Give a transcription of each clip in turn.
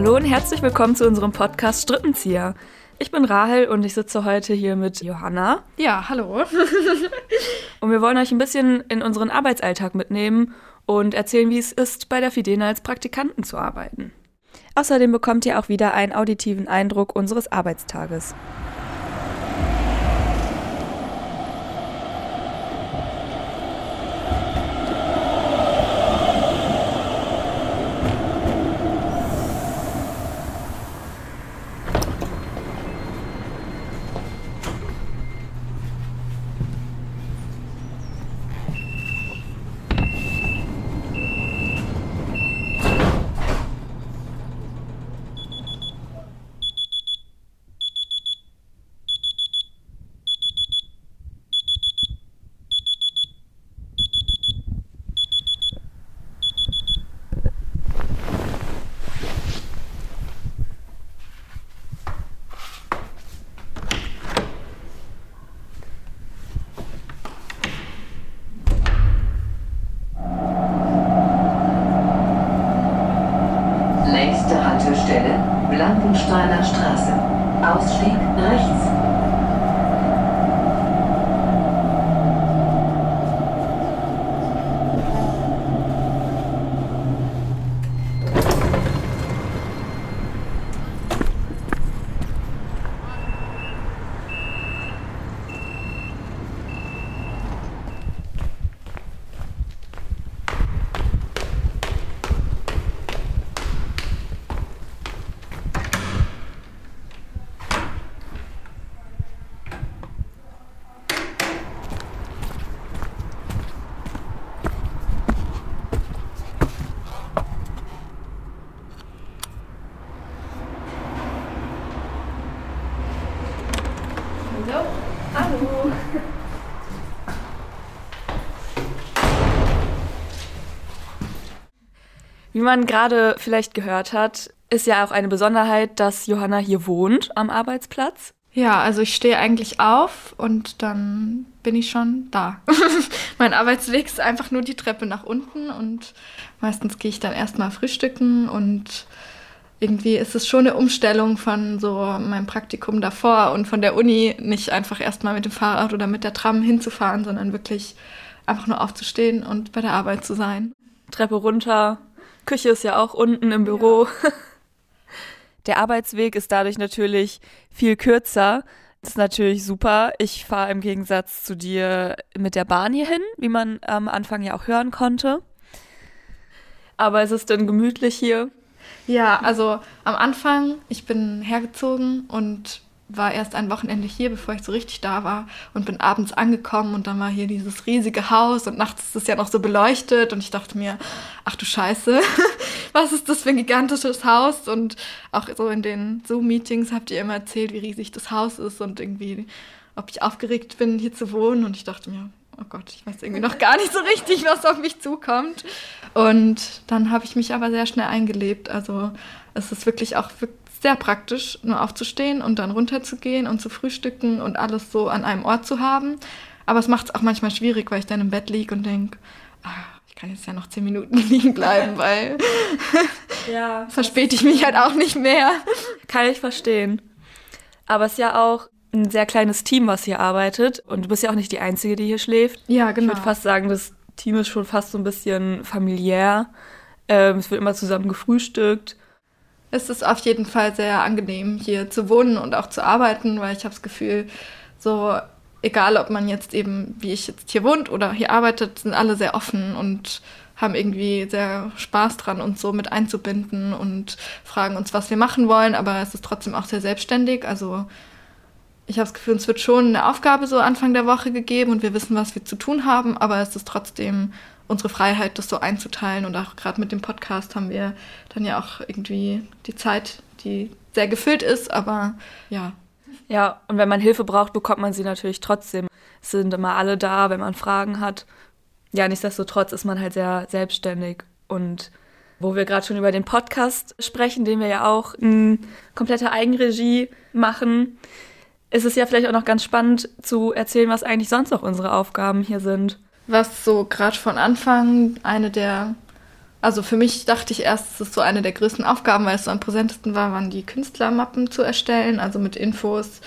Hallo und herzlich willkommen zu unserem Podcast Strippenzieher. Ich bin Rahel und ich sitze heute hier mit Johanna. Ja, hallo. und wir wollen euch ein bisschen in unseren Arbeitsalltag mitnehmen und erzählen, wie es ist, bei der Fidena als Praktikanten zu arbeiten. Außerdem bekommt ihr auch wieder einen auditiven Eindruck unseres Arbeitstages. Blankensteiner Straße. Ausstieg rechts. Wie man gerade vielleicht gehört hat, ist ja auch eine Besonderheit, dass Johanna hier wohnt am Arbeitsplatz. Ja, also ich stehe eigentlich auf und dann bin ich schon da. mein Arbeitsweg ist einfach nur die Treppe nach unten und meistens gehe ich dann erstmal frühstücken und irgendwie ist es schon eine Umstellung von so meinem Praktikum davor und von der Uni, nicht einfach erstmal mit dem Fahrrad oder mit der Tram hinzufahren, sondern wirklich einfach nur aufzustehen und bei der Arbeit zu sein. Treppe runter, Küche ist ja auch unten im Büro. Ja. Der Arbeitsweg ist dadurch natürlich viel kürzer. Das ist natürlich super. Ich fahre im Gegensatz zu dir mit der Bahn hier hin, wie man am Anfang ja auch hören konnte. Aber es ist dann gemütlich hier. Ja, also am Anfang, ich bin hergezogen und war erst ein Wochenende hier, bevor ich so richtig da war und bin abends angekommen und dann war hier dieses riesige Haus und nachts ist es ja noch so beleuchtet und ich dachte mir, ach du Scheiße, was ist das für ein gigantisches Haus und auch so in den Zoom-Meetings habt ihr immer erzählt, wie riesig das Haus ist und irgendwie, ob ich aufgeregt bin, hier zu wohnen und ich dachte mir, oh Gott, ich weiß irgendwie noch gar nicht so richtig, was auf mich zukommt. Und dann habe ich mich aber sehr schnell eingelebt. Also es ist wirklich auch sehr praktisch, nur aufzustehen und dann runterzugehen und zu frühstücken und alles so an einem Ort zu haben. Aber es macht es auch manchmal schwierig, weil ich dann im Bett liege und denke, ah, ich kann jetzt ja noch zehn Minuten liegen bleiben, weil ja, verspäte ich mich halt auch nicht mehr. Kann ich verstehen. Aber es ist ja auch ein sehr kleines Team, was hier arbeitet. Und du bist ja auch nicht die Einzige, die hier schläft. Ja, genau. Ich würde fast sagen, das Team ist schon fast so ein bisschen familiär. Ähm, es wird immer zusammen gefrühstückt es ist auf jeden Fall sehr angenehm, hier zu wohnen und auch zu arbeiten, weil ich habe das Gefühl, so egal ob man jetzt eben, wie ich jetzt hier wohnt oder hier arbeitet, sind alle sehr offen und haben irgendwie sehr Spaß dran, uns so mit einzubinden und fragen uns, was wir machen wollen, aber es ist trotzdem auch sehr selbstständig. Also ich habe das Gefühl, uns wird schon eine Aufgabe so Anfang der Woche gegeben und wir wissen, was wir zu tun haben, aber es ist trotzdem unsere Freiheit, das so einzuteilen. Und auch gerade mit dem Podcast haben wir dann ja auch irgendwie die Zeit, die sehr gefüllt ist, aber ja. Ja, und wenn man Hilfe braucht, bekommt man sie natürlich trotzdem. Es sind immer alle da, wenn man Fragen hat. Ja, nichtsdestotrotz ist man halt sehr selbstständig. Und wo wir gerade schon über den Podcast sprechen, den wir ja auch in kompletter Eigenregie machen, ist es ja vielleicht auch noch ganz spannend zu erzählen, was eigentlich sonst noch unsere Aufgaben hier sind was so gerade von Anfang eine der Also für mich dachte ich erst, es ist so eine der größten Aufgaben, weil es so am präsentesten war, waren die Künstlermappen zu erstellen, also mit Infos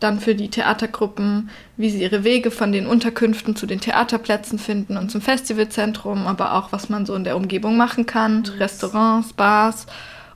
dann für die Theatergruppen, wie sie ihre Wege von den Unterkünften zu den Theaterplätzen finden und zum Festivalzentrum, aber auch was man so in der Umgebung machen kann. Restaurants, Bars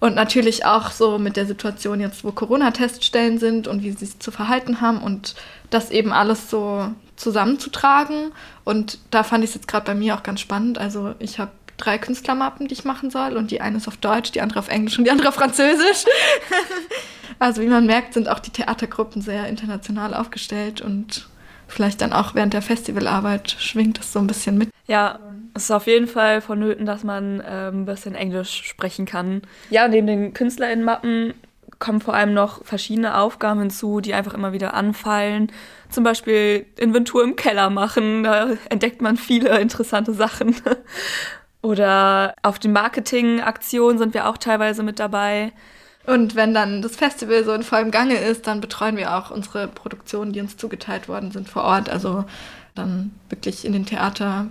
und natürlich auch so mit der Situation jetzt, wo Corona-Teststellen sind und wie sie sich zu verhalten haben und das eben alles so zusammenzutragen. Und da fand ich es jetzt gerade bei mir auch ganz spannend. Also ich habe drei Künstlermappen, die ich machen soll und die eine ist auf Deutsch, die andere auf Englisch und die andere auf Französisch. also wie man merkt, sind auch die Theatergruppen sehr international aufgestellt und vielleicht dann auch während der Festivalarbeit schwingt das so ein bisschen mit. Ja, es ist auf jeden Fall vonnöten, dass man äh, ein bisschen Englisch sprechen kann. Ja, neben den KünstlerInnen-Mappen kommen vor allem noch verschiedene Aufgaben hinzu, die einfach immer wieder anfallen. Zum Beispiel Inventur im Keller machen, da entdeckt man viele interessante Sachen. Oder auf den Marketingaktionen sind wir auch teilweise mit dabei. Und wenn dann das Festival so in vollem Gange ist, dann betreuen wir auch unsere Produktionen, die uns zugeteilt worden sind vor Ort. Also dann wirklich in den Theater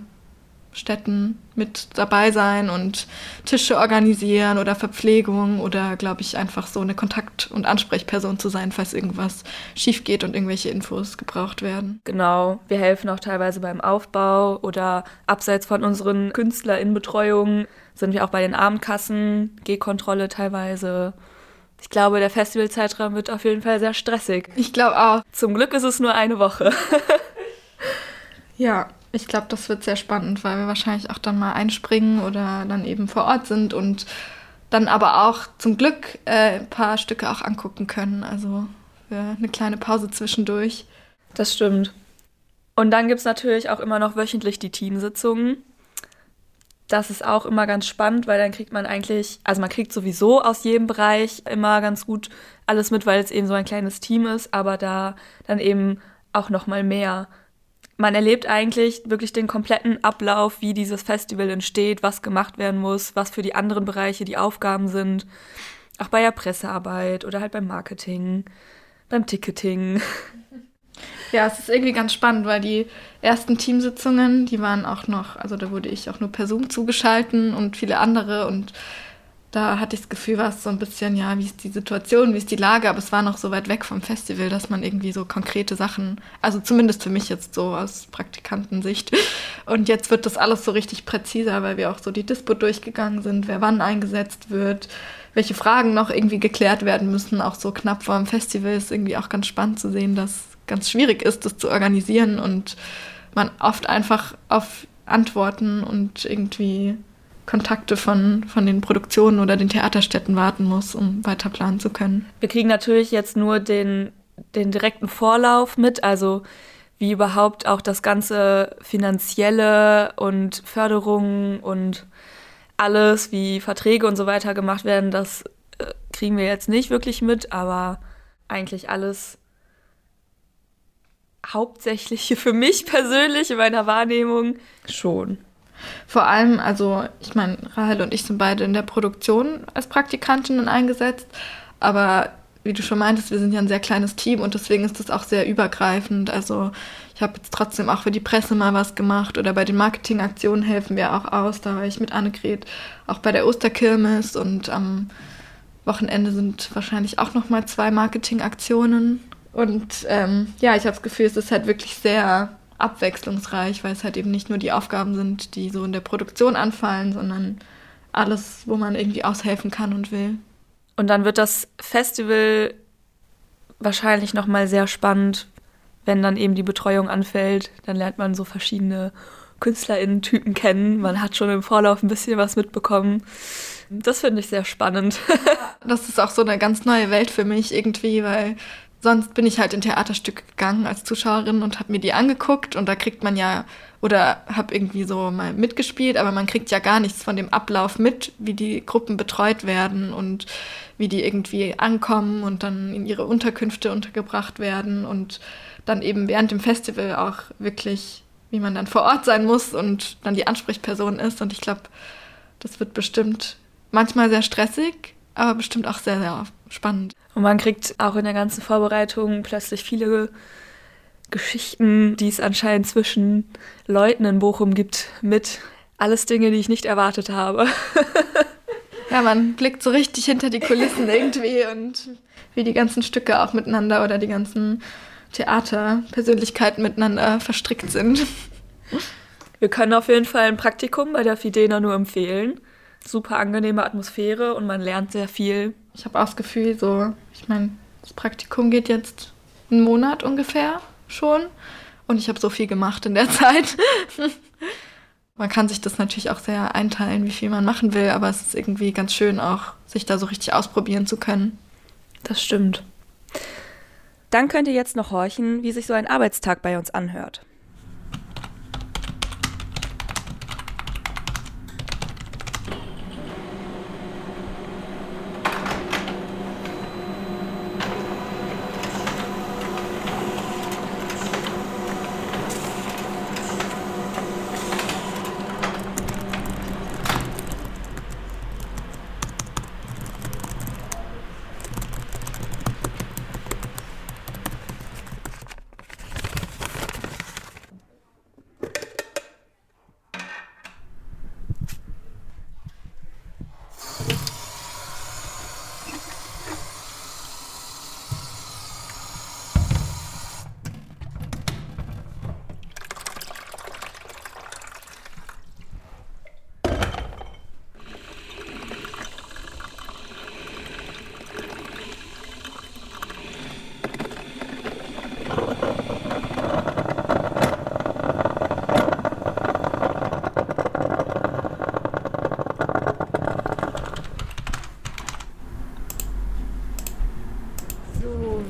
Städten mit dabei sein und Tische organisieren oder Verpflegung oder, glaube ich, einfach so eine Kontakt- und Ansprechperson zu sein, falls irgendwas schief geht und irgendwelche Infos gebraucht werden. Genau, wir helfen auch teilweise beim Aufbau oder abseits von unseren KünstlerInnenbetreuungen sind wir auch bei den Abendkassen, G-Kontrolle teilweise. Ich glaube, der Festivalzeitraum wird auf jeden Fall sehr stressig. Ich glaube auch. Zum Glück ist es nur eine Woche. ja, ich glaube, das wird sehr spannend, weil wir wahrscheinlich auch dann mal einspringen oder dann eben vor Ort sind und dann aber auch zum Glück äh, ein paar Stücke auch angucken können. Also für eine kleine Pause zwischendurch. Das stimmt. Und dann gibt es natürlich auch immer noch wöchentlich die Teamsitzungen. Das ist auch immer ganz spannend, weil dann kriegt man eigentlich, also man kriegt sowieso aus jedem Bereich immer ganz gut alles mit, weil es eben so ein kleines Team ist, aber da dann eben auch noch mal mehr man erlebt eigentlich wirklich den kompletten Ablauf, wie dieses Festival entsteht, was gemacht werden muss, was für die anderen Bereiche die Aufgaben sind. Auch bei der Pressearbeit oder halt beim Marketing, beim Ticketing. Ja, es ist irgendwie ganz spannend, weil die ersten Teamsitzungen, die waren auch noch, also da wurde ich auch nur per Zoom zugeschalten und viele andere und da hatte ich das Gefühl, war es so ein bisschen, ja, wie ist die Situation, wie ist die Lage, aber es war noch so weit weg vom Festival, dass man irgendwie so konkrete Sachen, also zumindest für mich jetzt so aus Praktikantensicht. Und jetzt wird das alles so richtig präziser, weil wir auch so die Dispo durchgegangen sind, wer wann eingesetzt wird, welche Fragen noch irgendwie geklärt werden müssen, auch so knapp vor dem Festival ist irgendwie auch ganz spannend zu sehen, dass ganz schwierig ist, das zu organisieren und man oft einfach auf Antworten und irgendwie Kontakte von, von den Produktionen oder den Theaterstätten warten muss, um weiter planen zu können. Wir kriegen natürlich jetzt nur den, den direkten Vorlauf mit, also wie überhaupt auch das ganze finanzielle und Förderungen und alles, wie Verträge und so weiter gemacht werden, das äh, kriegen wir jetzt nicht wirklich mit, aber eigentlich alles hauptsächlich für mich persönlich in meiner Wahrnehmung schon. Vor allem, also ich meine, Rahel und ich sind beide in der Produktion als Praktikantinnen eingesetzt, aber wie du schon meintest, wir sind ja ein sehr kleines Team und deswegen ist das auch sehr übergreifend. Also ich habe jetzt trotzdem auch für die Presse mal was gemacht oder bei den Marketingaktionen helfen wir auch aus. Da war ich mit Annegret auch bei der Osterkirmes und am Wochenende sind wahrscheinlich auch noch mal zwei Marketingaktionen. Und ähm, ja, ich habe das Gefühl, es ist halt wirklich sehr abwechslungsreich, weil es halt eben nicht nur die Aufgaben sind, die so in der Produktion anfallen, sondern alles, wo man irgendwie aushelfen kann und will. Und dann wird das Festival wahrscheinlich noch mal sehr spannend, wenn dann eben die Betreuung anfällt. Dann lernt man so verschiedene KünstlerInnen-Typen kennen. Man hat schon im Vorlauf ein bisschen was mitbekommen. Das finde ich sehr spannend. das ist auch so eine ganz neue Welt für mich irgendwie, weil sonst bin ich halt in Theaterstücke gegangen als Zuschauerin und habe mir die angeguckt und da kriegt man ja oder habe irgendwie so mal mitgespielt, aber man kriegt ja gar nichts von dem Ablauf mit, wie die Gruppen betreut werden und wie die irgendwie ankommen und dann in ihre Unterkünfte untergebracht werden und dann eben während dem Festival auch wirklich, wie man dann vor Ort sein muss und dann die Ansprechperson ist. Und ich glaube, das wird bestimmt manchmal sehr stressig, aber bestimmt auch sehr, sehr spannend. Und man kriegt auch in der ganzen Vorbereitung plötzlich viele Geschichten, die es anscheinend zwischen Leuten in Bochum gibt, mit. Alles Dinge, die ich nicht erwartet habe. ja, man blickt so richtig hinter die Kulissen irgendwie und wie die ganzen Stücke auch miteinander oder die ganzen Theaterpersönlichkeiten miteinander verstrickt sind. Wir können auf jeden Fall ein Praktikum bei der Fidena nur empfehlen. Super angenehme Atmosphäre und man lernt sehr viel. Ich habe auch das Gefühl, so, ich meine, das Praktikum geht jetzt einen Monat ungefähr schon und ich habe so viel gemacht in der Zeit. man kann sich das natürlich auch sehr einteilen, wie viel man machen will, aber es ist irgendwie ganz schön auch, sich da so richtig ausprobieren zu können. Das stimmt. Dann könnt ihr jetzt noch horchen, wie sich so ein Arbeitstag bei uns anhört.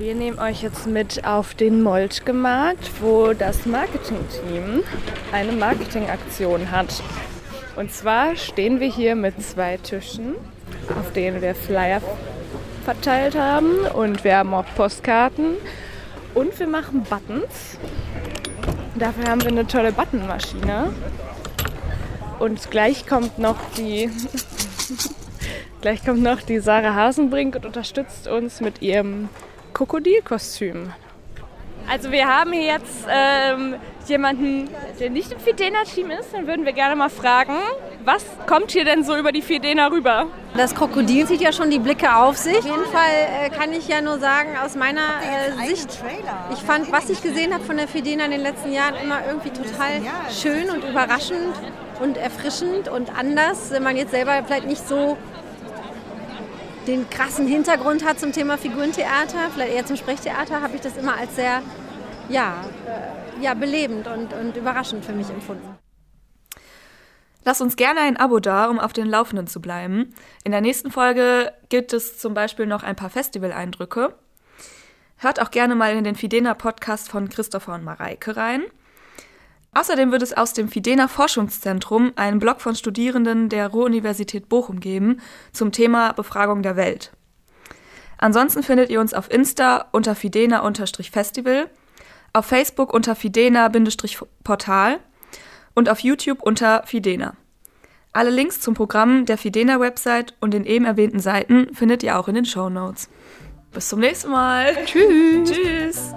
Wir nehmen euch jetzt mit auf den Moltke-Markt, wo das Marketingteam eine Marketingaktion hat. Und zwar stehen wir hier mit zwei Tischen, auf denen wir Flyer verteilt haben und wir haben auch Postkarten und wir machen Buttons. Dafür haben wir eine tolle Buttonmaschine. Und gleich kommt noch die gleich kommt noch die Sarah Hasenbrink und unterstützt uns mit ihrem Krokodilkostüm. Also wir haben hier jetzt ähm, jemanden, der nicht im Fidena-Team ist. Dann würden wir gerne mal fragen, was kommt hier denn so über die Fidena rüber? Das Krokodil zieht ja schon die Blicke auf sich. Auf jeden Fall äh, kann ich ja nur sagen, aus meiner äh, Sicht, ich fand, was ich gesehen habe von der Fidena in den letzten Jahren immer irgendwie total schön und überraschend und erfrischend und anders, wenn man jetzt selber vielleicht nicht so den krassen Hintergrund hat zum Thema Figurentheater, vielleicht eher zum Sprechtheater, habe ich das immer als sehr ja, äh, ja, belebend und, und überraschend für mich empfunden. Lass uns gerne ein Abo da, um auf den Laufenden zu bleiben. In der nächsten Folge gibt es zum Beispiel noch ein paar Festival-Eindrücke. Hört auch gerne mal in den Fidena-Podcast von Christopher und Mareike rein. Außerdem wird es aus dem Fidena Forschungszentrum einen Blog von Studierenden der Ruhr-Universität Bochum geben zum Thema Befragung der Welt. Ansonsten findet ihr uns auf Insta unter Fidena-Festival, auf Facebook unter Fidena-Portal und auf YouTube unter Fidena. Alle Links zum Programm der Fidena-Website und den eben erwähnten Seiten findet ihr auch in den Show Notes. Bis zum nächsten Mal. Tschüss. Tschüss.